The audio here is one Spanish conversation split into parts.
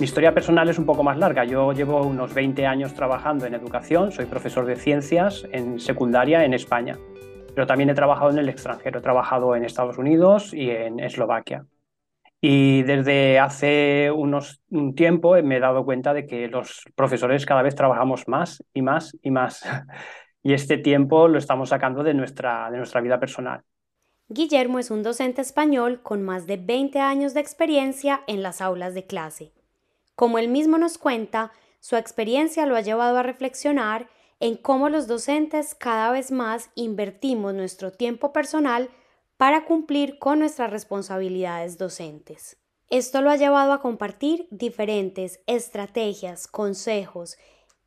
Mi historia personal es un poco más larga. Yo llevo unos 20 años trabajando en educación, soy profesor de ciencias en secundaria en España, pero también he trabajado en el extranjero, he trabajado en Estados Unidos y en Eslovaquia. Y desde hace unos, un tiempo me he dado cuenta de que los profesores cada vez trabajamos más y más y más. Y este tiempo lo estamos sacando de nuestra, de nuestra vida personal. Guillermo es un docente español con más de 20 años de experiencia en las aulas de clase. Como él mismo nos cuenta, su experiencia lo ha llevado a reflexionar en cómo los docentes cada vez más invertimos nuestro tiempo personal para cumplir con nuestras responsabilidades docentes. Esto lo ha llevado a compartir diferentes estrategias, consejos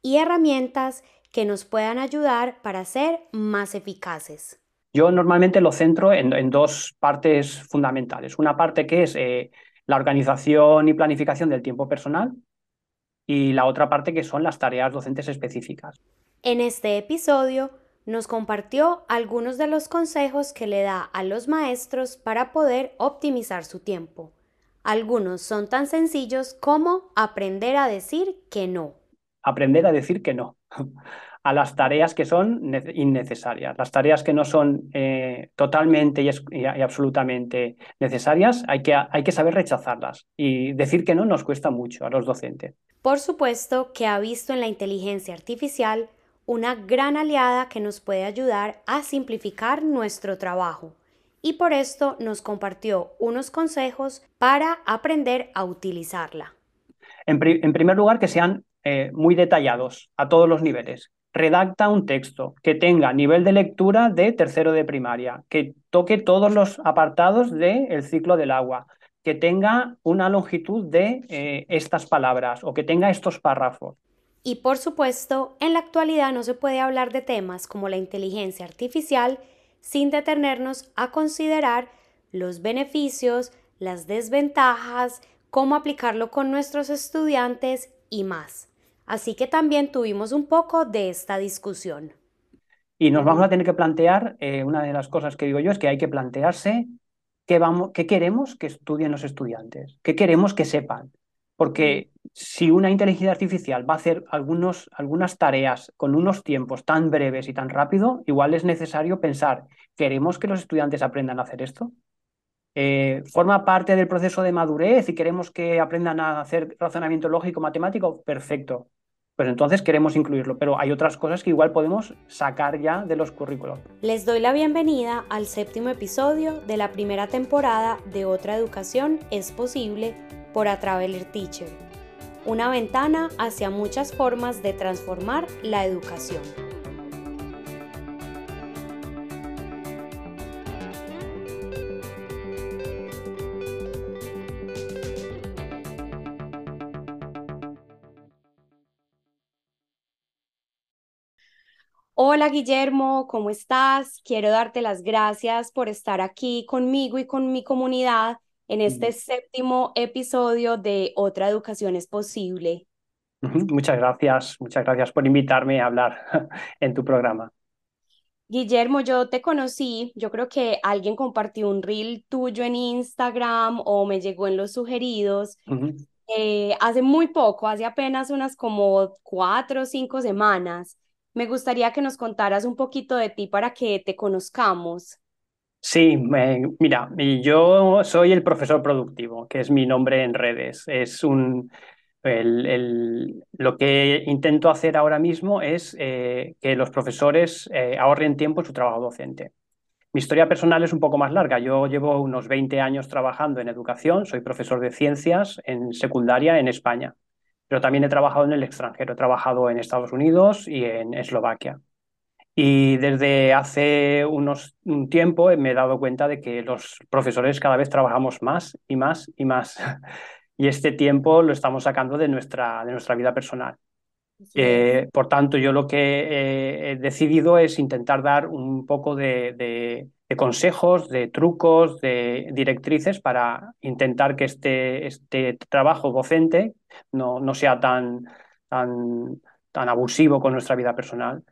y herramientas que nos puedan ayudar para ser más eficaces. Yo normalmente lo centro en, dos partes fundamentales. Una parte que es eh, la organización y planificación del tiempo personal y la otra parte que son las tareas docentes específicas. En este episodio nos compartió algunos de los consejos que le da a los maestros para poder optimizar su tiempo. Algunos son tan sencillos como aprender a decir que no. Aprender a decir que no a las tareas que son innecesarias. Las tareas que no son eh, totalmente y, absolutamente necesarias, hay que, hay que saber rechazarlas. Y decir que no nos cuesta mucho a los docentes. Por supuesto que ha visto en la inteligencia artificial una gran aliada que nos puede ayudar a simplificar nuestro trabajo y por esto nos compartió unos consejos para aprender a utilizarla. En, primer lugar, que sean eh, muy detallados a todos los niveles. Redacta un texto que tenga nivel de lectura de tercero de primaria, que toque todos los apartados del ciclo del agua, que tenga una longitud de eh, estas palabras o que tenga estos párrafos. Y por supuesto, en la actualidad no se puede hablar de temas como la inteligencia artificial sin detenernos a considerar los beneficios, las desventajas, cómo aplicarlo con nuestros estudiantes y más. Así que también tuvimos un poco de esta discusión. Y nos vamos a tener que plantear, eh, una de las cosas que digo yo es que hay que plantearse qué, vamos, qué queremos que estudien los estudiantes, qué queremos que sepan. Porque si una inteligencia artificial va a hacer algunos, algunas tareas con unos tiempos tan breves y tan rápido, igual es necesario pensar, ¿queremos que los estudiantes aprendan a hacer esto? Eh, ¿Forma parte del proceso de madurez y queremos que aprendan a hacer razonamiento lógico matemático? Perfecto. Pues entonces queremos incluirlo, pero hay otras cosas que igual podemos sacar ya de los currículos. Les doy la bienvenida al séptimo episodio de la primera temporada de Otra Educación es Posible por A Traveler Teacher, una ventana hacia muchas formas de transformar la educación. Hola Guillermo, ¿cómo estás? Quiero darte las gracias por estar aquí conmigo y con mi comunidad en este séptimo episodio de Otra Educación es Posible. Muchas gracias, muchas gracias por invitarme a hablar en tu programa. Guillermo, yo te conocí, yo creo que alguien compartió un reel tuyo en Instagram o me llegó en los sugeridos eh, hace muy poco, hace apenas unas como cuatro o cinco semanas. Me gustaría que nos contaras un poquito de ti para que te conozcamos. Sí, mira, yo soy el profesor productivo, que es mi nombre en redes. Es un, lo que intento hacer ahora mismo es eh, que los profesores eh, ahorren tiempo en su trabajo docente. Mi historia personal es un poco más larga. Yo llevo unos 20 años trabajando en educación, soy profesor de ciencias en secundaria en España, pero también he trabajado en el extranjero, he trabajado en Estados Unidos y en Eslovaquia. Y desde hace unos, un tiempo me he dado cuenta de que los profesores cada vez trabajamos más y más y más. Y este tiempo lo estamos sacando de nuestra, de nuestra vida personal. Eh, por tanto, yo lo que he decidido es intentar dar un poco de, de, consejos, de trucos, de directrices para intentar que este, este trabajo docente no, no sea tan, tan, tan abusivo con nuestra vida personal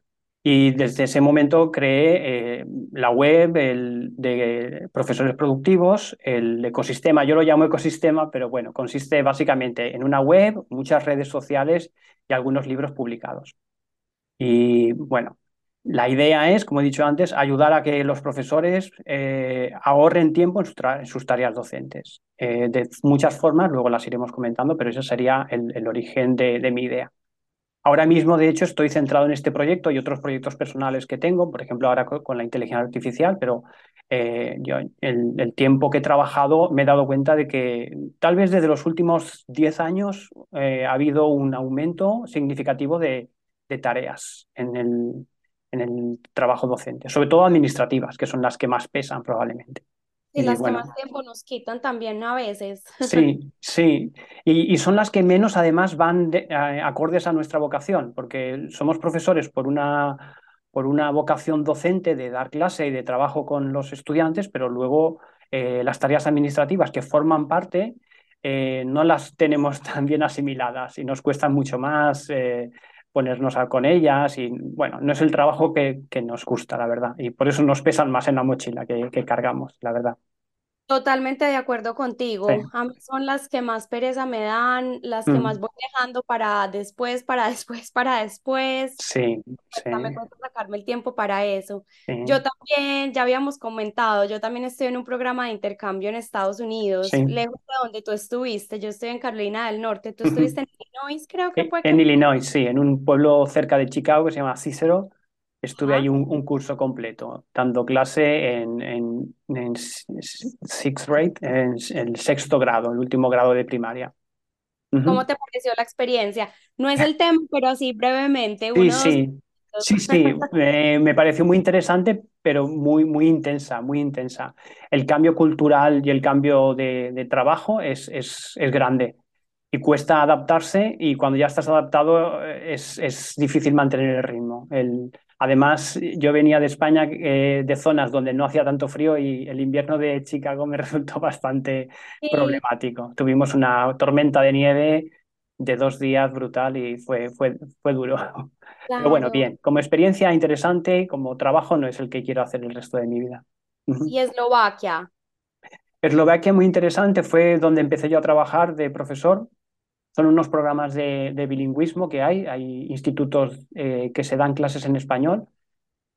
Y desde ese momento creé eh, la web el de profesores productivos, el ecosistema, yo lo llamo ecosistema, pero bueno, consiste básicamente en una web, muchas redes sociales y algunos libros publicados. Y bueno, la idea es, como he dicho antes, ayudar a que los profesores eh, ahorren tiempo en, sus tareas docentes. Eh, de muchas formas, luego las iremos comentando, pero ese sería el, origen de mi idea. Ahora mismo, de hecho, estoy centrado en este proyecto y otros proyectos personales que tengo, por ejemplo, ahora con la inteligencia artificial, pero eh, yo el, tiempo que he trabajado me he dado cuenta de que tal vez desde los últimos 10 años ha habido un aumento significativo de, tareas en el, en el trabajo docente, sobre todo administrativas, que son las que más pesan probablemente. Y, las que más tiempo nos quitan también a veces. Sí, sí. Y, son las que menos además van eh, acordes a nuestra vocación, porque somos profesores por una, por una vocación docente de dar clase y de trabajo con los estudiantes, pero luego eh, las tareas administrativas que forman parte eh, no las tenemos tan bien asimiladas y nos cuesta mucho más ponernos con ellas y bueno, no es el trabajo que, que, nos gusta, la verdad, y por eso nos pesan más en la mochila que, que cargamos, la verdad. Totalmente de acuerdo contigo. A mí son las que más pereza me dan, las que más mm. voy dejando para después, para después, para después. Sí, sí. Me cuesta sacarme el tiempo para eso. Yo también, ya habíamos comentado, yo también estoy en un programa de intercambio en Estados Unidos, lejos de donde tú estuviste. Yo estoy en Carolina del Norte. Tú estuviste en Illinois, creo que fue. En Illinois, sí, en un pueblo cerca de Chicago que se llama Cicero. Estuve ahí un, curso completo, dando clase en, en, en sixth grade, en el sexto grado, el último grado de primaria. ¿Cómo te pareció la experiencia? No es el tema, pero así brevemente. Sí, sí, sí, sí, me pareció muy interesante, pero muy, muy intensa, muy intensa. El cambio cultural y el cambio de, de trabajo es, es, es grande y cuesta adaptarse y cuando ya estás adaptado eh, es, es difícil mantener el ritmo. El, Además, yo venía de España, eh, de zonas donde no hacía tanto frío y el invierno de Chicago me resultó bastante problemático. Tuvimos una tormenta de nieve de dos días brutal y fue, fue, fue duro. Pero bueno, bien, como experiencia interesante, como trabajo no es el que quiero hacer el resto de mi vida. ¿Y Eslovaquia? Eslovaquia muy interesante, fue donde empecé yo a trabajar de profesor son unos programas de, bilingüismo que hay, hay institutos eh, que se dan clases en español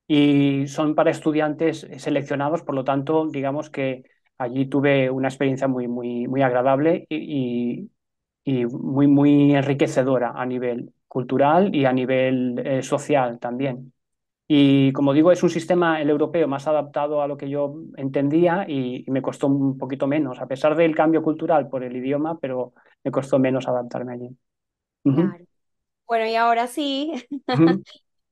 y son para estudiantes seleccionados, por lo tanto, digamos que allí tuve una experiencia muy, muy, muy agradable y, y, muy, muy enriquecedora a nivel cultural y a nivel eh, social también. Y como digo, es un sistema, el europeo, más adaptado a lo que yo entendía y, me costó un poquito menos, a pesar del cambio cultural por el idioma, pero me costó menos adaptarme allí. Bueno, y ahora sí,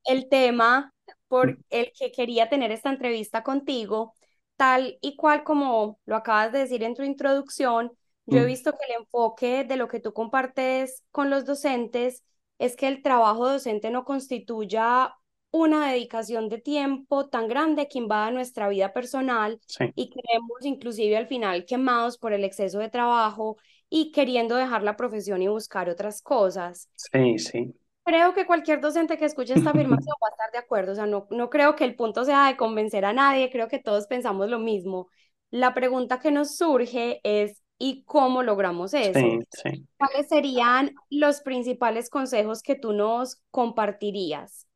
el tema por el que quería tener esta entrevista contigo, tal y cual como lo acabas de decir en tu introducción, yo he mm. visto que el enfoque de lo que tú compartes con los docentes es que el trabajo docente no constituya una dedicación de tiempo tan grande que invada nuestra vida personal y creemos inclusive al final quemados por el exceso de trabajo y queriendo dejar la profesión y buscar otras cosas. Sí, sí. Creo que cualquier docente que escuche esta afirmación va a estar de acuerdo, o sea, no, no creo que el punto sea de convencer a nadie, creo que todos pensamos lo mismo. La pregunta que nos surge es, ¿y cómo logramos eso? Sí, sí. ¿Cuáles serían los principales consejos que tú nos compartirías?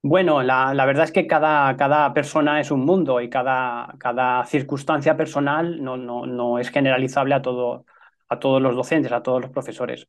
Bueno, la, verdad es que cada, cada, persona es un mundo y cada, cada circunstancia personal no, no, no, es generalizable a, todo, a todos los docentes, a todos los profesores.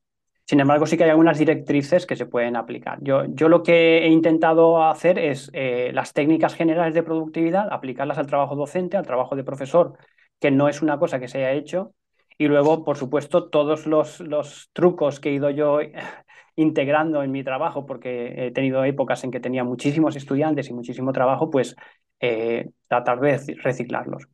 Sin embargo, sí que hay algunas directrices que se pueden aplicar. Yo, yo lo que he intentado hacer es eh, las técnicas generales de productividad, aplicarlas al trabajo docente, al trabajo de profesor, que no es una cosa que se haya hecho. Y luego, por supuesto, todos los, los trucos que he ido yo integrando en mi trabajo, porque he tenido épocas en que tenía muchísimos estudiantes y muchísimo trabajo, pues eh, tratar de reciclarlos.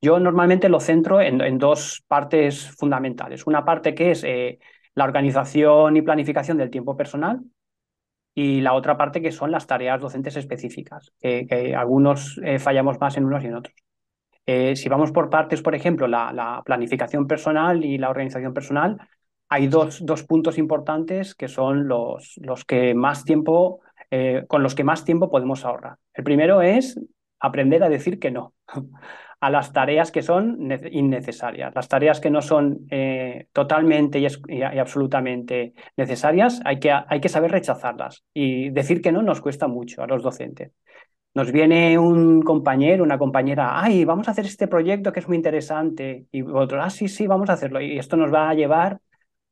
Yo normalmente lo centro en, dos partes fundamentales. Una parte que es eh, la organización y planificación del tiempo personal y la otra parte que son las tareas docentes específicas, que algunos eh, fallamos más en unos y en otros. si vamos por partes, por ejemplo, la, la, planificación personal y la organización personal, hay dos, dos puntos importantes que son los, los que más tiempo eh, con los que más tiempo podemos ahorrar. El primero es aprender a decir que no a las tareas que son innecesarias. Las tareas que no son eh, totalmente y, absolutamente necesarias, hay que, hay que saber rechazarlas. Y decir que no nos cuesta mucho a los docentes. Nos viene un compañero, una compañera, ay, vamos a hacer este proyecto que es muy interesante. Y otro, ah, sí, sí, vamos a hacerlo. Y esto nos va a llevar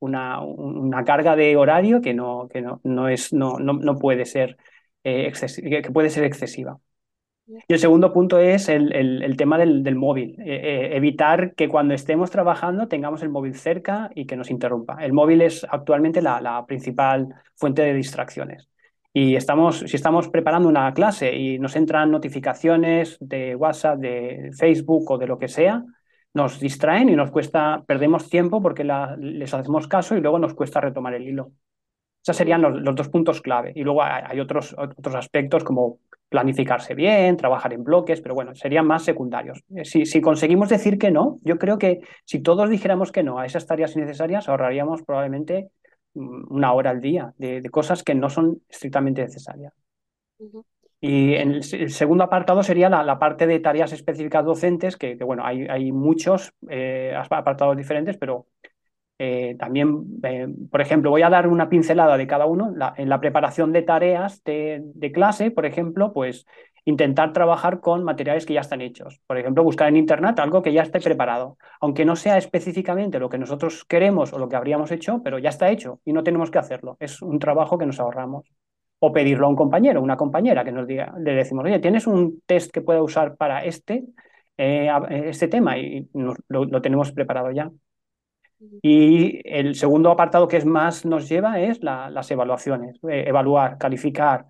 una, una carga de horario que no, que no, no, es, no, no, puede ser, eh, que puede ser excesiva. Y el segundo punto es el, el, tema del, del móvil. Eh, eh, evitar que cuando estemos trabajando tengamos el móvil cerca y que nos interrumpa. El móvil es actualmente la, la, principal fuente de distracciones. Y estamos, si estamos preparando una clase y nos entran notificaciones de WhatsApp, de Facebook o de lo que sea, nos distraen y nos cuesta, perdemos tiempo porque les hacemos caso y luego nos cuesta retomar el hilo. Esos serían los, los dos puntos clave. Y luego hay, otros, otros aspectos como planificarse bien, trabajar en bloques, pero bueno, serían más secundarios. Eh, si, si, conseguimos decir que no, yo creo que si todos dijéramos que no a esas tareas innecesarias, ahorraríamos probablemente mm, una hora al día de, cosas que no son estrictamente necesarias. Y en el, segundo apartado sería la, parte de tareas específicas docentes, que, bueno, hay, hay muchos eh, apartados diferentes, pero eh, también, eh, por ejemplo, voy a dar una pincelada de cada uno. en la preparación de tareas de, clase, por ejemplo, pues intentar trabajar con materiales que ya están hechos. Por ejemplo, buscar en Internet algo que ya esté preparado, aunque no sea específicamente lo que nosotros queremos o lo que habríamos hecho, pero ya está hecho y no tenemos que hacerlo. Es un trabajo que nos ahorramos. O pedirlo a un compañero, una compañera que nos diga, le decimos, oye, ¿tienes un test que pueda usar para este, eh, este tema? Y lo tenemos preparado ya. Y el segundo apartado que es más nos lleva es las evaluaciones, eh, evaluar, calificar.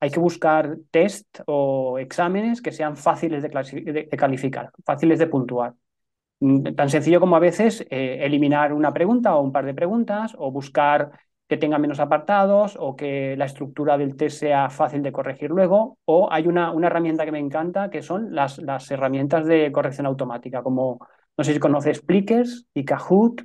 Hay que buscar test o exámenes que sean fáciles de, calificar, fáciles de puntuar. Mm, tan sencillo como a veces eh, eliminar una pregunta o un par de preguntas o buscar que tenga menos apartados o que la estructura del test sea fácil de corregir luego. O hay una, una herramienta que me encanta que son las, las herramientas de corrección automática, como no sé si conoces Plickers y Kahoot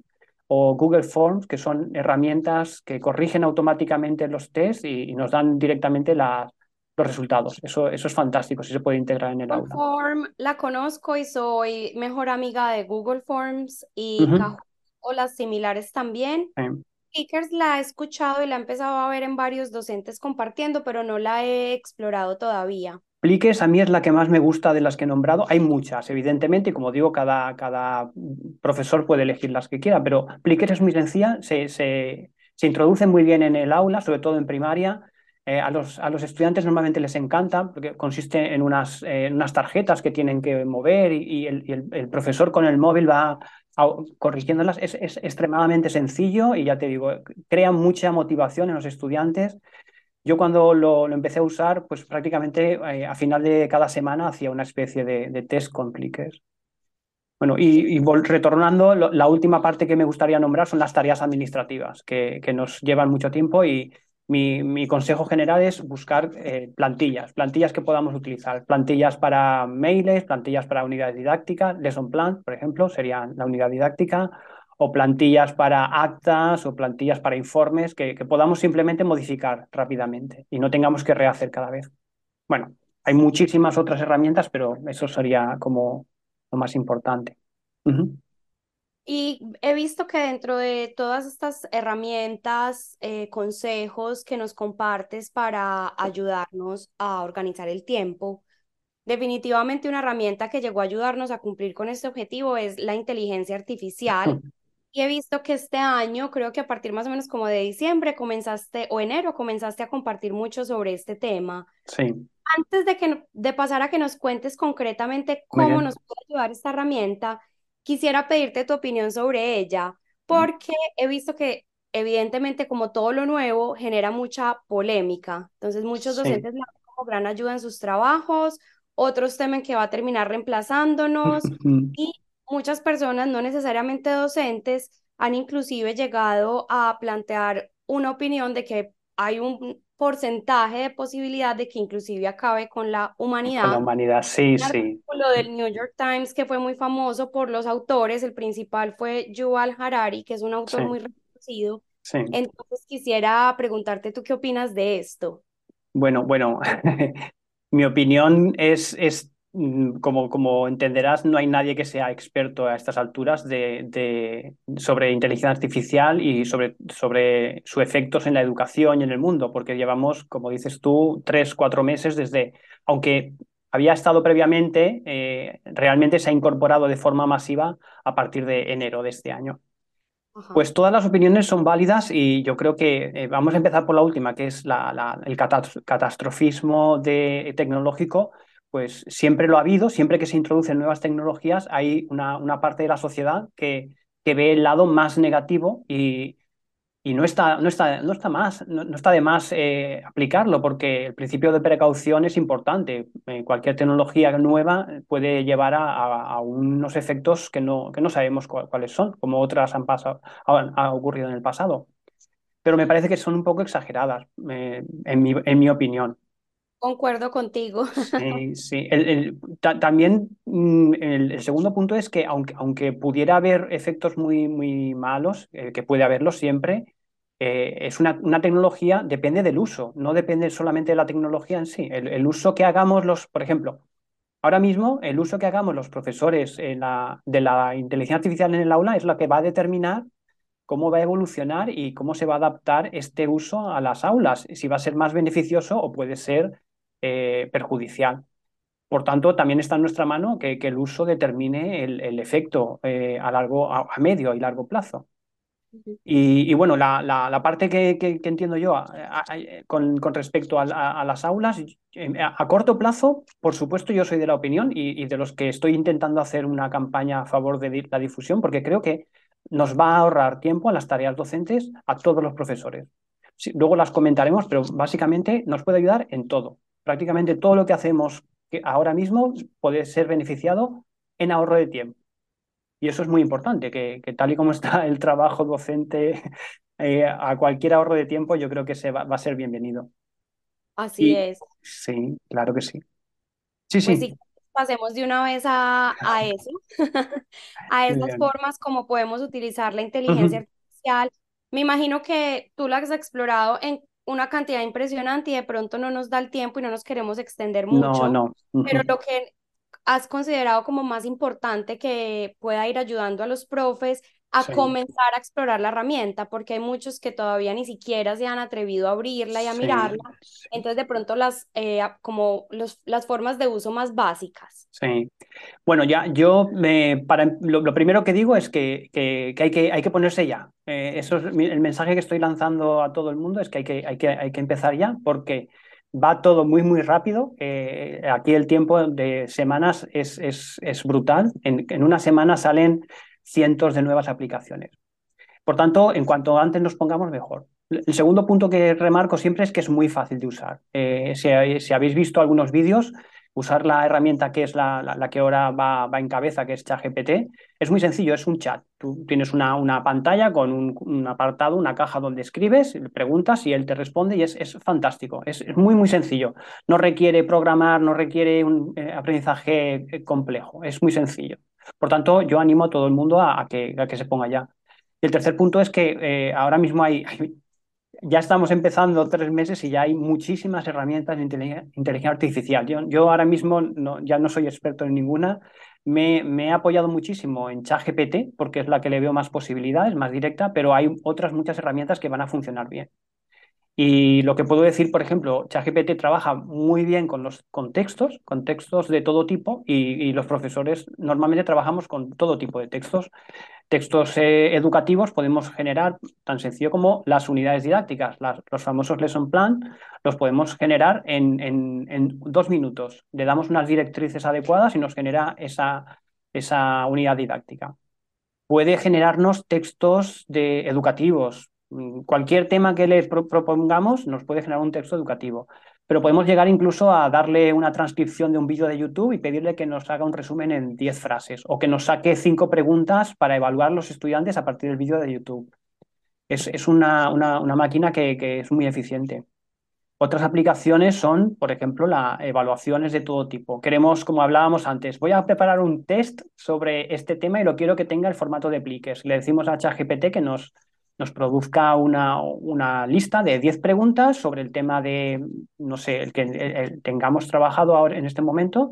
o Google Forms, que son herramientas que corrigen automáticamente los tests y, nos dan directamente los resultados. Eso, eso es fantástico, si se puede integrar en el Google aula. Form la conozco y soy mejor amiga de Google Forms y o las similares también. Speakers la he escuchado y la he empezado a ver en varios docentes compartiendo, pero no la he explorado todavía. Pliques a mí es la que más me gusta de las que he nombrado. Hay muchas, evidentemente, y como digo, cada, cada profesor puede elegir las que quiera, pero Pliques es muy sencilla, se, se, se introduce muy bien en el aula, sobre todo en primaria. Eh, a, los, a, los, estudiantes normalmente les encanta porque consiste en unas, unas tarjetas que tienen que mover y, el, el, profesor con el móvil va corrigiéndolas. Es, es, extremadamente sencillo y ya te digo, crea mucha motivación en los estudiantes yo cuando lo, empecé a usar, pues prácticamente eh, a final de cada semana hacía una especie de, test con clickers. Bueno, y, retornando, la última parte que me gustaría nombrar son las tareas administrativas, que, nos llevan mucho tiempo y mi, mi consejo general es buscar eh, plantillas, plantillas que podamos utilizar, plantillas para mails, plantillas para unidades didácticas, lesson plan, por ejemplo, sería la unidad didáctica, o plantillas para actas o plantillas para informes que, podamos simplemente modificar rápidamente y no tengamos que rehacer cada vez. Bueno, hay muchísimas otras herramientas, pero eso sería como lo más importante. Y he visto que dentro de todas estas herramientas, eh, consejos que nos compartes para ayudarnos a organizar el tiempo, definitivamente una herramienta que llegó a ayudarnos a cumplir con este objetivo es la inteligencia artificial. Y he visto que este año, creo que a partir más o menos como de diciembre, comenzaste, o enero, comenzaste a compartir mucho sobre este tema. Sí. Antes de, que, de pasar a que nos cuentes concretamente cómo nos puede ayudar esta herramienta, quisiera pedirte tu opinión sobre ella, porque he visto que evidentemente como todo lo nuevo genera mucha polémica. Entonces muchos docentes la ven como gran ayuda en sus trabajos, otros temen que va a terminar reemplazándonos y muchas personas, no necesariamente docentes, han inclusive llegado a plantear una opinión de que hay un porcentaje de posibilidad de que inclusive acabe con la humanidad. Con la humanidad, sí, sí. Lo del New York Times que fue muy famoso por los autores, el principal fue Yuval Harari, que es un autor muy reconocido. Sí. Entonces quisiera preguntarte tú qué opinas de esto. Bueno, bueno, mi opinión es, es como, como entenderás, no hay nadie que sea experto a estas alturas de, de, sobre inteligencia artificial y sobre, sobre sus efectos en la educación y en el mundo, porque llevamos, como dices tú, tres, cuatro meses desde, aunque había estado previamente, eh, realmente se ha incorporado de forma masiva a partir de enero de este año. Pues todas las opiniones son válidas y yo creo que eh, vamos a empezar por la última, que es la, el catastrofismo de, tecnológico. Pues siempre lo ha habido, siempre que se introducen nuevas tecnologías, hay una, una parte de la sociedad que, que ve el lado más negativo y, y no está, no está, no está, más, no, está de más eh, aplicarlo, porque el principio de precaución es importante. Eh, cualquier tecnología nueva puede llevar a, unos efectos que no, que no sabemos cuáles son, como otras han, pasado, han, ocurrido en el pasado. Pero me parece que son un poco exageradas, eh, en, mi, en mi opinión. Concuerdo contigo. Sí, también mm, el, segundo punto es que aunque, aunque pudiera haber efectos muy, muy malos, eh, que puede haberlos siempre, eh, es una, una, tecnología, depende del uso, no depende solamente de la tecnología en sí. El, uso que hagamos los, por ejemplo, ahora mismo el uso que hagamos los profesores de la inteligencia artificial en el aula es lo que va a determinar cómo va a evolucionar y cómo se va a adaptar este uso a las aulas, si va a ser más beneficioso o puede ser eh, perjudicial. Por tanto, también está en nuestra mano que, el uso determine el, efecto eh, a, largo, a, medio y largo plazo. Y, bueno, la, la, parte que, que, entiendo yo con, con, respecto a, las aulas, a, corto plazo, por supuesto, yo soy de la opinión y, de los que estoy intentando hacer una campaña a favor de la difusión, porque creo que nos va a ahorrar tiempo a las tareas docentes a todos los profesores. luego las comentaremos, pero básicamente nos puede ayudar en todo prácticamente todo lo que hacemos ahora mismo puede ser beneficiado en ahorro de tiempo. Y eso es muy importante, que, tal y como está el trabajo docente, eh, a cualquier ahorro de tiempo yo creo que se va, a ser bienvenido. Así es. Sí, claro que sí. Sí, pues sí. pasemos de una vez a, eso, a esas formas como podemos utilizar la inteligencia artificial. Me imagino que tú la has explorado en una cantidad impresionante y de pronto no nos da el tiempo y no nos queremos extender mucho. No, no. Pero lo que has considerado como más importante que pueda ir ayudando a los profes a comenzar a explorar la herramienta, porque hay muchos que todavía ni siquiera se han atrevido a abrirla y a mirarla. Entonces, de pronto, las, eh, como los, las formas de uso más básicas. Sí. Bueno, ya yo me, para, lo, primero que digo es que, que, hay, que hay que ponerse ya. Eh, eso es el mensaje que estoy lanzando a todo el mundo, es que hay que, hay que, hay que empezar ya, porque va todo muy, muy rápido. Eh, aquí el tiempo de semanas es, es, es brutal. En, en, una semana salen cientos de nuevas aplicaciones. Por tanto, en cuanto antes nos pongamos, mejor. El segundo punto que remarco siempre es que es muy fácil de usar. Eh, si, habéis visto algunos vídeos, usar la herramienta que es la, que ahora va, en cabeza, que es ChatGPT, es muy sencillo, es un chat. Tú tienes una, pantalla con un, apartado, una caja donde escribes, preguntas y él te responde y es, es fantástico. Es, muy, muy sencillo. No requiere programar, no requiere un eh, aprendizaje eh, complejo, es muy sencillo. Por tanto, yo animo a todo el mundo a, que, que, se ponga ya. Y el tercer punto es que eh, ahora mismo hay, ya estamos empezando tres meses y ya hay muchísimas herramientas de inteligencia, artificial. Yo, ahora mismo no, ya no soy experto en ninguna. Me, me, he apoyado muchísimo en ChatGPT porque es la que le veo más posibilidades, más directa, pero hay otras muchas herramientas que van a funcionar bien. Y lo que puedo decir, por ejemplo, ChatGPT trabaja muy bien con los contextos, con textos de todo tipo, y, los profesores normalmente trabajamos con todo tipo de textos. Textos eh, educativos podemos generar tan sencillo como las unidades didácticas, los famosos lesson plan, los podemos generar en, en, dos minutos. Le damos unas directrices adecuadas y nos genera esa, esa unidad didáctica. Puede generarnos textos de educativos, cualquier tema que les propongamos nos puede generar un texto educativo, pero podemos llegar incluso a darle una transcripción de un vídeo de YouTube y pedirle que nos haga un resumen en 10 frases o que nos saque cinco preguntas para evaluar los estudiantes a partir del vídeo de YouTube. Es, es una, una, una, máquina que, que, es muy eficiente. Otras aplicaciones son, por ejemplo, las evaluaciones de todo tipo. Queremos, como hablábamos antes, voy a preparar un test sobre este tema y lo quiero que tenga el formato de pliques. Le decimos a ChatGPT que nos, nos produzca una, una lista de 10 preguntas sobre el tema de, no sé, el que tengamos trabajado ahora en este momento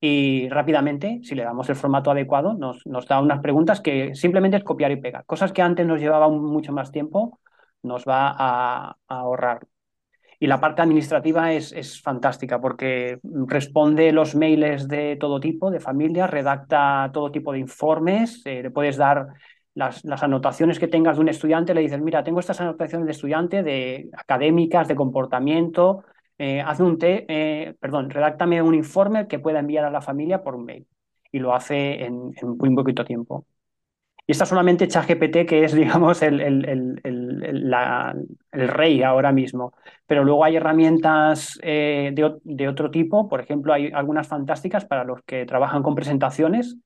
y rápidamente, si le damos el formato adecuado, nos, nos da unas preguntas que simplemente es copiar y pegar. Cosas que antes nos llevaban mucho más tiempo, nos va a, ahorrar. Y la parte administrativa es, es, fantástica porque responde los mails de todo tipo, de familia, redacta todo tipo de informes, eh, le puedes dar las, las, anotaciones que tengas de un estudiante, le dices, mira, tengo estas anotaciones de estudiante, de académicas, de comportamiento, eh, haz un té, eh, perdón, redáctame un informe que pueda enviar a la familia por un mail. Y lo hace en, en muy poquito tiempo. Y está solamente ChatGPT, que es, digamos, el, el, el, el, rey ahora mismo. Pero luego hay herramientas eh, de, de, otro tipo. Por ejemplo, hay algunas fantásticas para los que trabajan con presentaciones,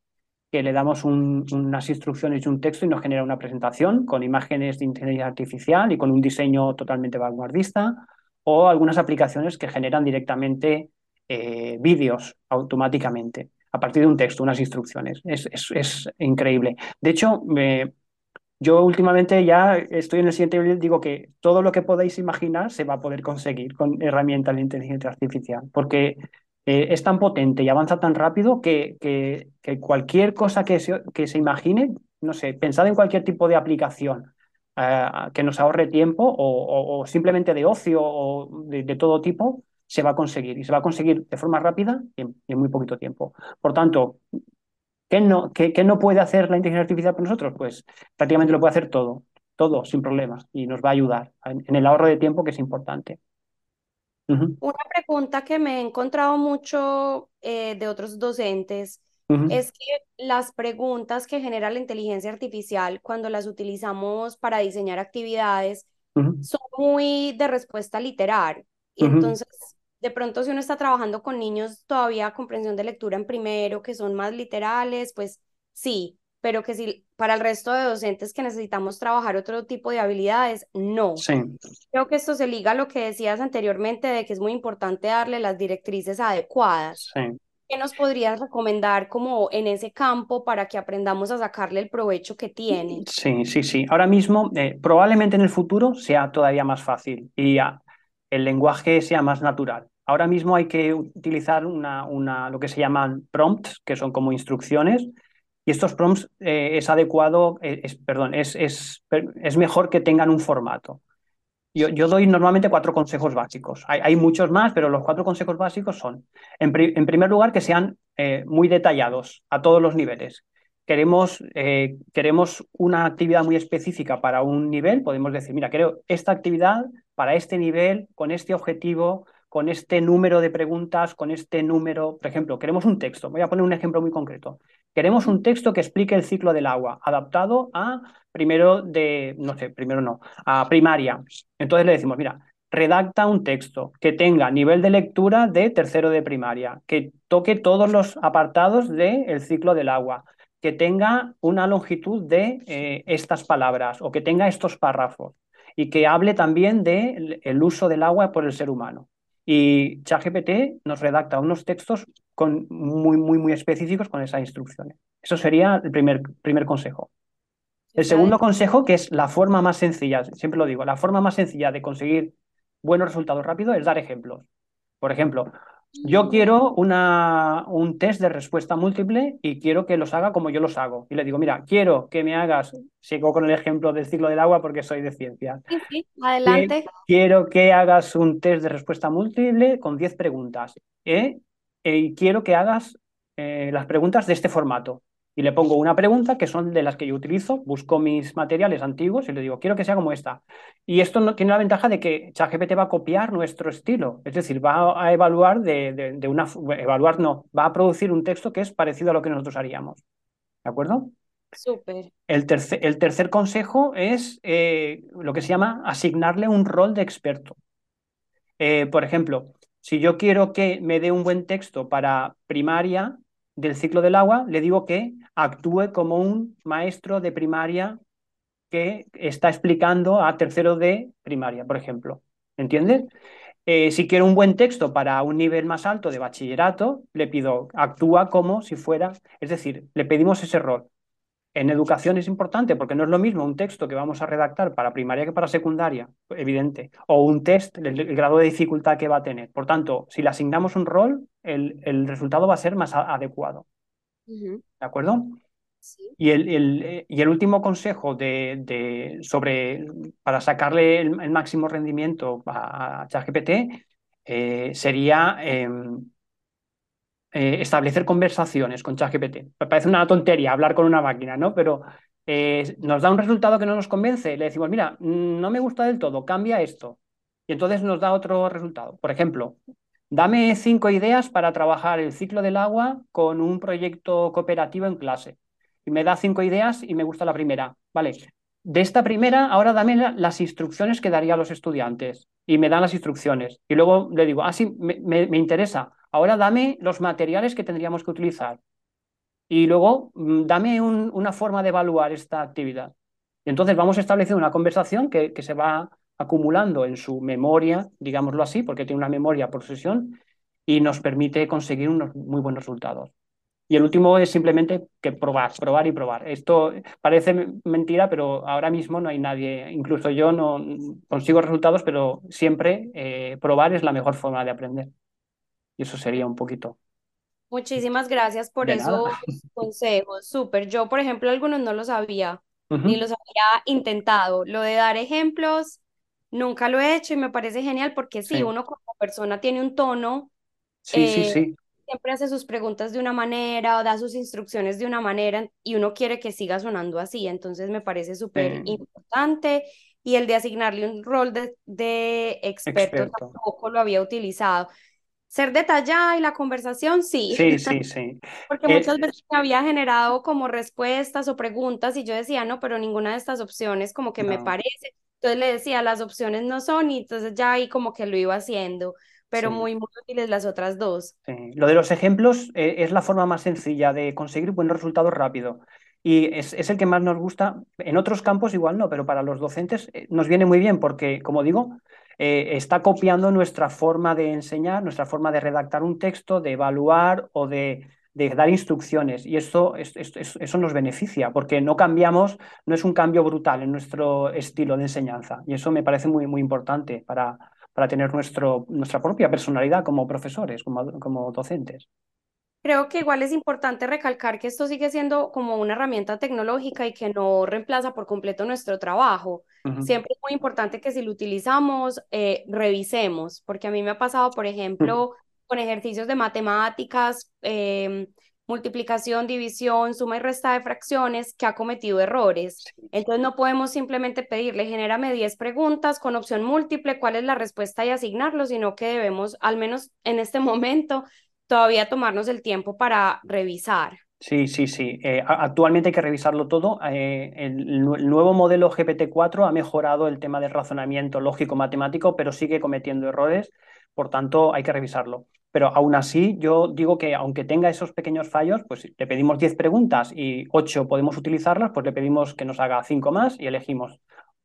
que le damos un, unas instrucciones y un texto y nos genera una presentación con imágenes de inteligencia artificial y con un diseño totalmente vanguardista o algunas aplicaciones que generan directamente eh, vídeos automáticamente a partir de un texto, unas instrucciones. Es, es, es increíble. De hecho, yo últimamente ya estoy en el siguiente nivel, digo que todo lo que podáis imaginar se va a poder conseguir con herramientas de inteligencia artificial, porque eh, es tan potente y avanza tan rápido que, que, cualquier cosa que se, que se imagine, no sé, pensad en cualquier tipo de aplicación que nos ahorre tiempo o, simplemente de ocio o de, todo tipo, se va a conseguir y se va a conseguir de forma rápida y en, muy poquito tiempo. Por tanto, ¿qué no, no puede hacer la inteligencia artificial por nosotros? Pues prácticamente lo puede hacer todo, todo sin problemas y nos va a ayudar en, el ahorro de tiempo que es importante. Una pregunta que me he encontrado mucho eh, de otros docentes es que las preguntas que genera la inteligencia artificial cuando las utilizamos para diseñar actividades son muy de respuesta literal. Y entonces, de pronto, si uno está trabajando con niños todavía comprensión de lectura en primero, que son más literales, pues sí, pero que si para el resto de docentes que necesitamos trabajar otro tipo de habilidades, no. Sí. Creo que esto se liga a lo que decías anteriormente de que es muy importante darle las directrices adecuadas. Sí. ¿Qué nos podrías recomendar como en ese campo para que aprendamos a sacarle el provecho que tiene? Sí, sí, sí. Ahora mismo, eh, probablemente en el futuro sea todavía más fácil y el lenguaje sea más natural. Ahora mismo hay que utilizar una, una, lo que se llaman prompts, que son como instrucciones, y estos prompts eh, es adecuado, eh, es, perdón, es, es, es mejor que tengan un formato. Yo, yo, doy normalmente cuatro consejos básicos. Hay, hay, muchos más, pero los cuatro consejos básicos son, en, en primer lugar, que sean eh, muy detallados a todos los niveles. Queremos, queremos una actividad muy específica para un nivel, podemos decir, mira, quiero esta actividad para este nivel, con este objetivo, con este número de preguntas, con este número, por ejemplo, queremos un texto. Voy a poner un ejemplo muy concreto. Queremos un texto que explique el ciclo del agua, adaptado a primero de, no sé, primero no, a primaria. Entonces le decimos, mira, redacta un texto que tenga nivel de lectura de tercero de primaria, que toque todos los apartados del ciclo del agua, que tenga una longitud de eh, estas palabras o que tenga estos párrafos y que hable también del el uso del agua por el ser humano. Y ChatGPT nos redacta unos textos con, muy, muy, muy específicos con esas instrucciones. Eso sería el primer, primer consejo. El segundo consejo, que es la forma más sencilla, siempre lo digo, la forma más sencilla de conseguir buenos resultados rápidos es dar ejemplos. Por ejemplo, yo mm. quiero una, un test de respuesta múltiple y quiero que los haga como yo los hago. Y le digo, mira, quiero que me hagas, sigo con el ejemplo del ciclo del agua porque soy de ciencia. Sí, sí, adelante. Quiero que hagas un test de respuesta múltiple con 10 preguntas. ¿eh? Y quiero que hagas eh, las preguntas de este formato y le pongo una pregunta que son de las que yo utilizo, busco mis materiales antiguos y le digo, quiero que sea como esta. Y esto no, tiene la ventaja de que ChatGPT va a copiar nuestro estilo, es decir, va a evaluar de, de, una, evaluar no, va a producir un texto que es parecido a lo que nosotros haríamos. ¿De acuerdo? Súper. El tercer, el tercer consejo es eh, lo que se llama asignarle un rol de experto. Eh, por ejemplo, si yo quiero que me dé un buen texto para primaria, del ciclo del agua, le digo que actúe como un maestro de primaria que está explicando a tercero de primaria, por ejemplo. ¿Entiendes? Eh, si quiero un buen texto para un nivel más alto de bachillerato, le pido actúa como si fuera, es decir, le pedimos ese rol. En educación es importante porque no es lo mismo un texto que vamos a redactar para primaria que para secundaria, evidente, o un test, el, grado de dificultad que va a tener. Por tanto, si le asignamos un rol, el, resultado va a ser más adecuado. ¿De acuerdo? Y, el, y el último consejo de, sobre, para sacarle el, máximo rendimiento a, ChatGPT eh, sería em, eh, establecer conversaciones con ChatGPT. Me parece una tontería hablar con una máquina, ¿no? Pero eh, nos da un resultado que no nos convence. Le decimos, mira, no me gusta del todo, cambia esto. Y entonces nos da otro resultado. Por ejemplo, dame cinco ideas para trabajar el ciclo del agua con un proyecto cooperativo en clase. Y me da cinco ideas y me gusta la primera. Vale, de esta primera, ahora dame las instrucciones que daría a los estudiantes. Y me dan las instrucciones. Y luego le digo, ah, sí, me interesa ahora dame los materiales que tendríamos que utilizar y luego mm, dame una forma de evaluar esta actividad. Y entonces vamos a establecer una conversación que, se va acumulando en su memoria, digámoslo así, porque tiene una memoria por sesión y nos permite conseguir unos muy buenos resultados. Y el último es simplemente que probar, probar y probar. Esto parece mentira, pero ahora mismo no hay nadie, incluso yo no consigo resultados, pero siempre eh, probar es la mejor forma de aprender. Y eso sería un poquito. Muchísimas gracias por esos consejos. Súper. Yo, por ejemplo, algunos no los había, ni los había intentado. Lo de dar ejemplos, nunca lo he hecho y me parece genial porque sí, uno como persona tiene un tono. Sí, sí, eh, sí. Siempre hace sus preguntas de una manera o da sus instrucciones de una manera y uno quiere que siga sonando así. Entonces me parece súper importante. Y el de asignarle un rol de, de experto, experto tampoco lo había utilizado ser detallada y la conversación, sí. Sí, sí, sí. Porque eh, muchas veces me había generado como respuestas o preguntas y yo decía, no, pero ninguna de estas opciones como que me parece. Entonces le decía, las opciones no son y entonces ya ahí como que lo iba haciendo, pero muy, muy útiles las otras dos. Sí. Lo de los ejemplos eh, es la forma más sencilla de conseguir buenos resultados rápido. Y es, es, el que más nos gusta. En otros campos igual no, pero para los docentes eh, nos viene muy bien porque, como digo, eh, está copiando nuestra forma de enseñar, nuestra forma de redactar un texto, de evaluar o de, dar instrucciones. Y esto, eso nos beneficia, porque no cambiamos, no es un cambio brutal en nuestro estilo de enseñanza. Y eso me parece muy, muy importante para, para tener nuestro, nuestra propia personalidad como profesores, como, como docentes. Creo que igual es importante recalcar que esto sigue siendo como una herramienta tecnológica y que no reemplaza por completo nuestro trabajo. Siempre es muy importante que si lo utilizamos, eh, revisemos, porque a mí me ha pasado, por ejemplo, con ejercicios de matemáticas, em, multiplicación, división, suma y resta de fracciones, que ha cometido errores. Entonces no podemos simplemente pedirle, genérame 10 preguntas con opción múltiple, cuál es la respuesta y asignarlo, sino que debemos, al menos en este momento, todavía tomarnos el tiempo para revisar. Sí, sí, sí. Eh, actualmente hay que revisarlo todo. Eh, el, nuevo modelo GPT-4 ha mejorado el tema del razonamiento lógico-matemático, pero sigue cometiendo errores. Por tanto, hay que revisarlo. Pero aún así, yo digo que aunque tenga esos pequeños fallos, pues le pedimos 10 preguntas y 8 podemos utilizarlas, pues le pedimos que nos haga 5 más y elegimos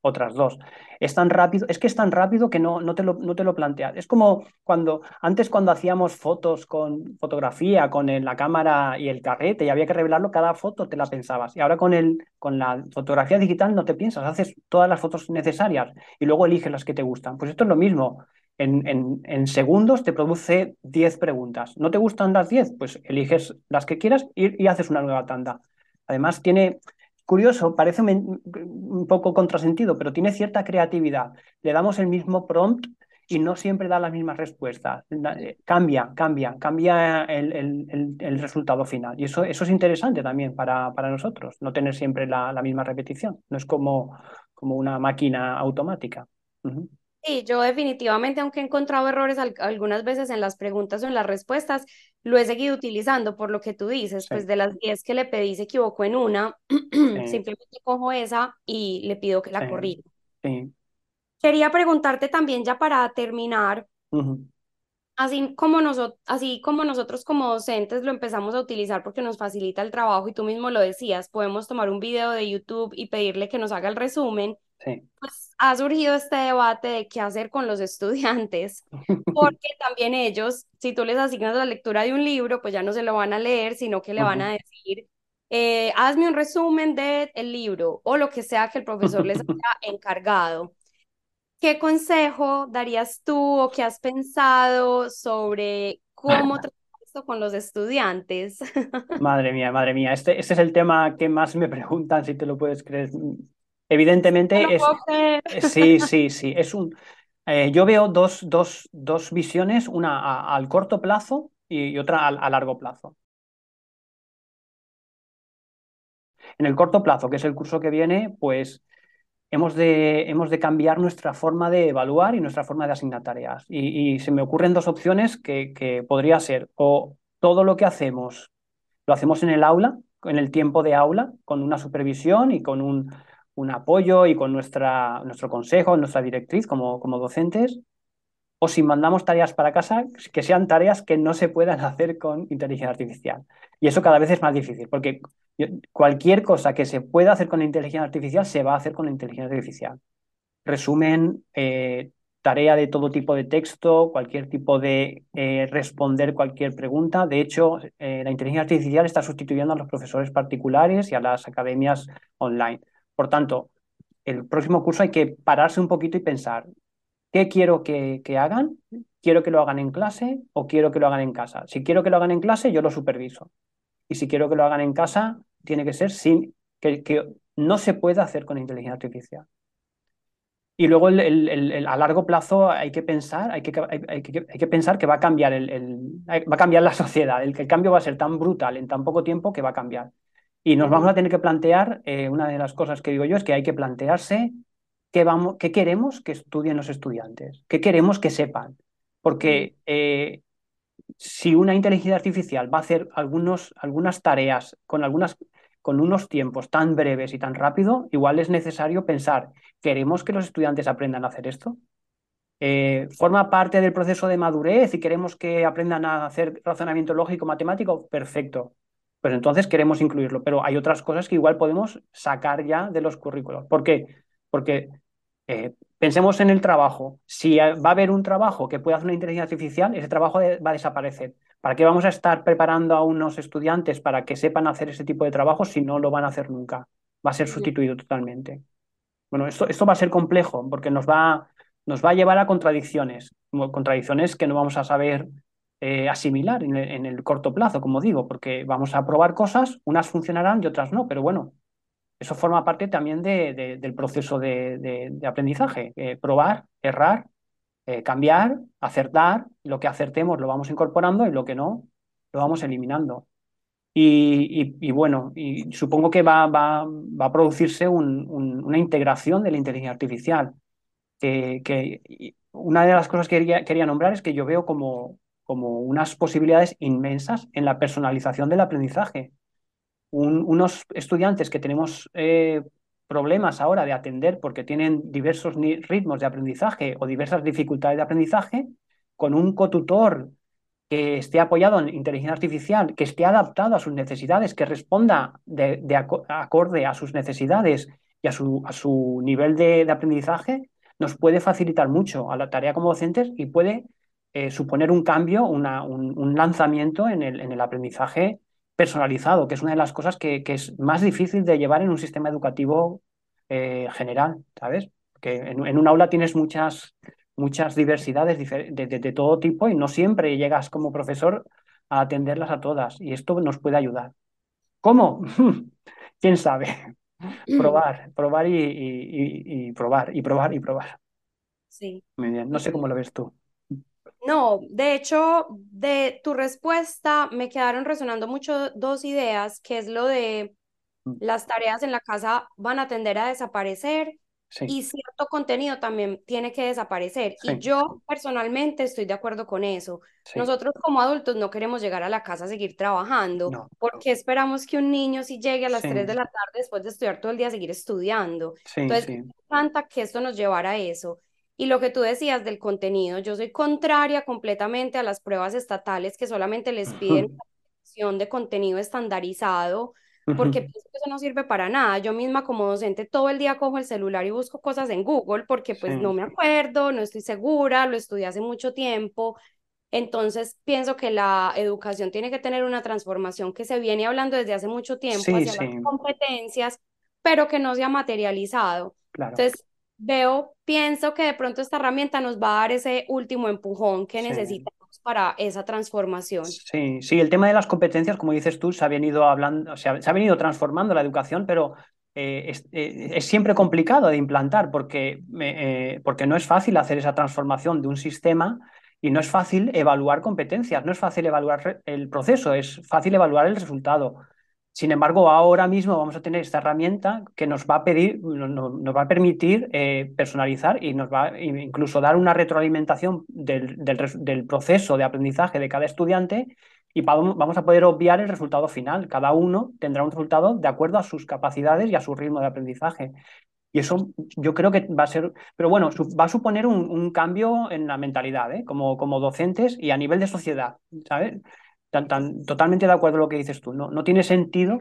otras dos. Es tan rápido, es que es tan rápido que no, no, te, lo, no te lo planteas. Es como cuando antes cuando hacíamos fotos con fotografía, con la cámara y el carrete y había que revelarlo, cada foto te la pensabas. Y ahora con, el, con la fotografía digital no te piensas, haces todas las fotos necesarias y luego eliges las que te gustan. Pues esto es lo mismo. En, en, en segundos te produce 10 preguntas. ¿No te gustan las 10? Pues eliges las que quieras y, y haces una nueva tanda. Además, tiene, curioso, parece un poco contrasentido, pero tiene cierta creatividad. Le damos el mismo prompt y no siempre da las mismas respuestas. Eh, cambia, cambia, cambia el, resultado final. Y eso, eso es interesante también para, para nosotros, no tener siempre la, misma repetición. No es como, como una máquina automática. Sí, yo definitivamente, aunque he encontrado errores algunas veces en las preguntas o en las respuestas, lo he seguido utilizando por lo que tú dices, pues de las 10 que le pedí se equivocó en una, simplemente cojo esa y le pido que la corrija. Quería preguntarte también ya para terminar, así, como nosotros, así como nosotros como docentes lo empezamos a utilizar porque nos facilita el trabajo y tú mismo lo decías, podemos tomar un video de YouTube y pedirle que nos haga el resumen pues ha surgido este debate de qué hacer con los estudiantes, porque también ellos, si tú les asignas la lectura de un libro, pues ya no se lo van a leer, sino que le van a decir, eh, hazme un resumen del el libro o lo que sea que el profesor les haya encargado. ¿Qué consejo darías tú o qué has pensado sobre cómo tratar esto con los estudiantes? Madre mía, madre mía, este, este es el tema que más me preguntan, si te lo puedes creer. Evidentemente es... Sí, sí, sí, es un... Eh, yo veo dos, dos, dos visiones, una al corto plazo y, otra a largo plazo. En el corto plazo, que es el curso que viene, pues hemos de, hemos de cambiar nuestra forma de evaluar y nuestra forma de asignar tareas. Y, se me ocurren dos opciones que, que, podría ser o todo lo que hacemos lo hacemos en el aula, en el tiempo de aula, con una supervisión y con un, un apoyo y con nuestra, nuestro consejo, nuestra directriz como, como docentes, o si mandamos tareas para casa, que sean tareas que no se puedan hacer con inteligencia artificial. Y eso cada vez es más difícil, porque cualquier cosa que se pueda hacer con inteligencia artificial se va a hacer con inteligencia artificial. Resumen, eh, tarea de todo tipo de texto, cualquier tipo de eh, responder cualquier pregunta. De hecho, eh, la inteligencia artificial está sustituyendo a los profesores particulares y a las academias online. Por tanto, el próximo curso hay que pararse un poquito y pensar, ¿qué quiero que, hagan? ¿Quiero que lo hagan en clase o quiero que lo hagan en casa? Si quiero que lo hagan en clase, yo lo superviso. Y si quiero que lo hagan en casa, tiene que ser sin que, no se pueda hacer con inteligencia artificial. Y luego a largo plazo hay que pensar, hay que, pensar que va a cambiar la sociedad. El cambio va a ser tan brutal en tan poco tiempo que va a cambiar. Y nos vamos a tener que plantear, eh, una de las cosas que digo yo es que hay que plantearse qué, vamos, qué queremos que estudien los estudiantes, qué queremos que sepan. Porque eh, si una inteligencia artificial va a hacer algunos, algunas tareas con, algunas, con unos tiempos tan breves y tan rápido, igual es necesario pensar, ¿queremos que los estudiantes aprendan a hacer esto? Eh, ¿Forma parte del proceso de madurez y queremos que aprendan a hacer razonamiento lógico matemático? Perfecto. Pues entonces queremos incluirlo, pero hay otras cosas que igual podemos sacar ya de los currículos. ¿Por qué? Porque eh, Pensemos en el trabajo. Si va a haber un trabajo que pueda hacer una inteligencia artificial, ese trabajo va a desaparecer. ¿Para qué vamos a estar preparando a unos estudiantes para que sepan hacer ese tipo de trabajo si no lo van a hacer nunca? Va a ser sustituido totalmente. Bueno, esto, esto va a ser complejo porque nos va, nos va a llevar a contradicciones, contradicciones que no vamos a saber eh, asimilar en el, corto plazo, como digo, porque vamos a probar cosas, unas funcionarán y otras no, pero bueno, eso forma parte también de, del proceso de, aprendizaje. Eh, probar, errar, eh, cambiar, acertar. Lo que acertemos lo vamos incorporando y lo que no lo vamos eliminando. Y, bueno, y supongo que va, va, va a producirse una integración de la inteligencia artificial. Que, una de las cosas que quería, quería, nombrar es que yo veo como, como unas posibilidades inmensas en la personalización del aprendizaje. Unos estudiantes que tenemos eh, problemas ahora de atender porque tienen diversos ritmos de aprendizaje o diversas dificultades de aprendizaje, con un cotutor que esté apoyado en inteligencia artificial, que esté adaptado a sus necesidades, que responda de, acorde a sus necesidades y a su, a su nivel de, aprendizaje, nos puede facilitar mucho a la tarea como docentes y puede eh, suponer un cambio, una, un, lanzamiento en el, en el aprendizaje personalizado, que es una de las cosas que, es más difícil de llevar en un sistema educativo eh, general, ¿sabes? Que en, un aula tienes muchas, muchas diversidades de, todo tipo y no siempre llegas como profesor a atenderlas a todas y esto nos puede ayudar. ¿Cómo? ¿Quién sabe? probar, probar y, probar, y probar y probar. Sí. Muy bien, no sé cómo lo ves tú. No, de hecho, de tu respuesta me quedaron resonando mucho dos ideas, que es lo de mm. las tareas en la casa van a tender a desaparecer y cierto contenido también tiene que desaparecer. Y yo personalmente estoy de acuerdo con eso. Nosotros como adultos no queremos llegar a la casa a seguir trabajando, porque esperamos que un niño si llegue a las 3 de la tarde después de estudiar todo el día seguir estudiando. Entonces, me encanta que esto nos llevara a eso. Y lo que tú decías del contenido, yo soy contraria completamente a las pruebas estatales que solamente les piden la de contenido estandarizado, porque pienso que eso no sirve para nada. Yo misma como docente todo el día cojo el celular y busco cosas en Google porque pues no me acuerdo, no estoy segura, lo estudié hace mucho tiempo. Entonces, pienso que la educación tiene que tener una transformación que se viene hablando desde hace mucho tiempo hacia las competencias, pero que no se ha materializado. Entonces, veo, pienso que de pronto esta herramienta nos va a dar ese último empujón que necesitamos para esa transformación. Sí, sí, el tema de las competencias, como dices tú, se ha venido hablando, se ha, venido transformando la educación, pero eh, eh, es, siempre complicado de implantar porque, eh, porque no es fácil hacer esa transformación de un sistema y no es fácil evaluar competencias, no es fácil evaluar el proceso, es fácil evaluar el resultado. Sin embargo, ahora mismo vamos a tener esta herramienta que nos va a pedir, nos va a permitir eh, personalizar y nos va a incluso dar una retroalimentación del, del, proceso de aprendizaje de cada estudiante y vamos a poder obviar el resultado final. Cada uno tendrá un resultado de acuerdo a sus capacidades y a su ritmo de aprendizaje. Y eso yo creo que va a ser, pero bueno, va a suponer un, cambio en la mentalidad, ¿eh? como, como docentes y a nivel de sociedad, ¿sabes? Totalmente de acuerdo con lo que dices tú. No, tiene sentido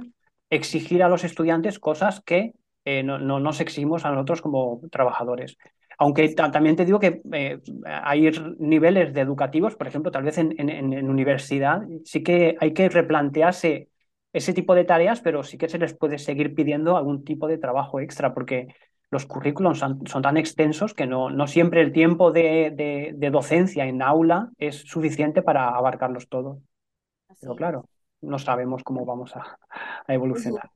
exigir a los estudiantes cosas que eh, no, nos exigimos a nosotros como trabajadores. Aunque también te digo que eh, hay niveles educativos, por ejemplo, tal vez en, universidad, sí que hay que replantearse ese tipo de tareas, pero sí que se les puede seguir pidiendo algún tipo de trabajo extra, porque los currículums son, tan extensos que no, siempre el tiempo de, docencia en aula es suficiente para abarcarlos todos. Pero claro, no sabemos cómo vamos a, evolucionar.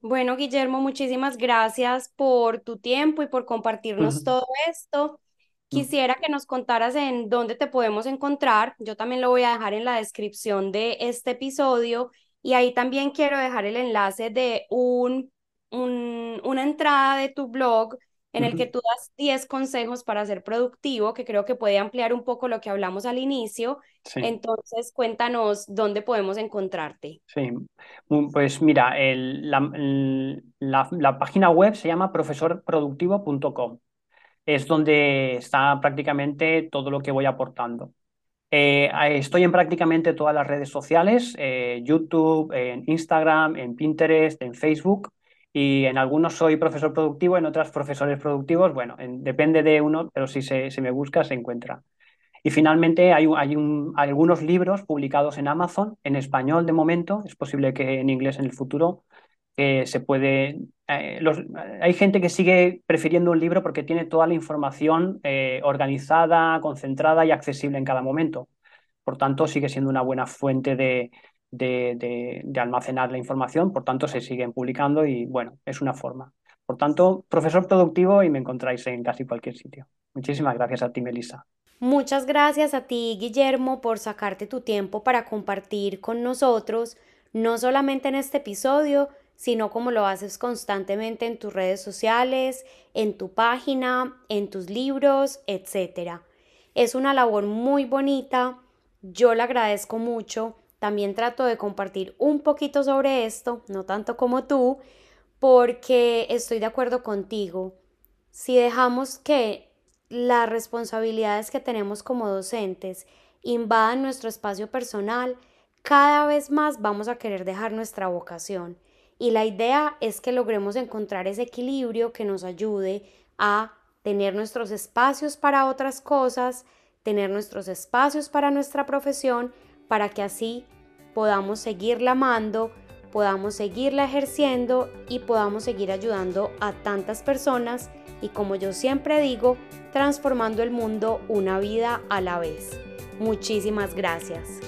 Bueno, Guillermo, muchísimas gracias por tu tiempo y por compartirnos todo esto. Quisiera que nos contaras en dónde te podemos encontrar. Yo también lo voy a dejar en la descripción de este episodio y ahí también quiero dejar el enlace de un, un una entrada de tu blog en el que tú das 10 consejos para ser productivo, que creo que puede ampliar un poco lo que hablamos al inicio. Entonces, cuéntanos dónde podemos encontrarte. Sí, pues mira, la, la, página web se llama profesorproductivo.com. Es donde está prácticamente todo lo que voy aportando. Eh, estoy en prácticamente todas las redes sociales, eh, YouTube, en Instagram, en Pinterest, en Facebook y en algunos soy profesor productivo, en otras profesores productivos, bueno, depende de uno, pero si se, me busca se encuentra. Y finalmente hay, hay algunos libros publicados en Amazon, en español de momento, es posible que en inglés en el futuro, que se puede... Eh, los, hay gente que sigue prefiriendo un libro porque tiene toda la información eh, organizada, concentrada y accesible en cada momento. Por tanto, sigue siendo una buena fuente de, de, almacenar la información, por tanto se siguen publicando y bueno, es una forma. Por tanto, profesor productivo y me encontráis en casi cualquier sitio. Muchísimas gracias a ti, Melissa. Muchas gracias a ti, Guillermo, por sacarte tu tiempo para compartir con nosotros, no solamente en este episodio, sino como lo haces constantemente en tus redes sociales, en tu página, en tus libros, etc. Es una labor muy bonita, yo le agradezco mucho también trato de compartir un poquito sobre esto, no tanto como tú, porque estoy de acuerdo contigo. Si dejamos que las responsabilidades que tenemos como docentes invadan nuestro espacio personal, cada vez más vamos a querer dejar nuestra vocación. Y la idea es que logremos encontrar ese equilibrio que nos ayude a tener nuestros espacios para otras cosas, tener nuestros espacios para nuestra profesión, para que así podamos seguirla amando, podamos seguirla ejerciendo y podamos seguir ayudando a tantas personas y como yo siempre digo, transformando el mundo una vida a la vez. Muchísimas gracias.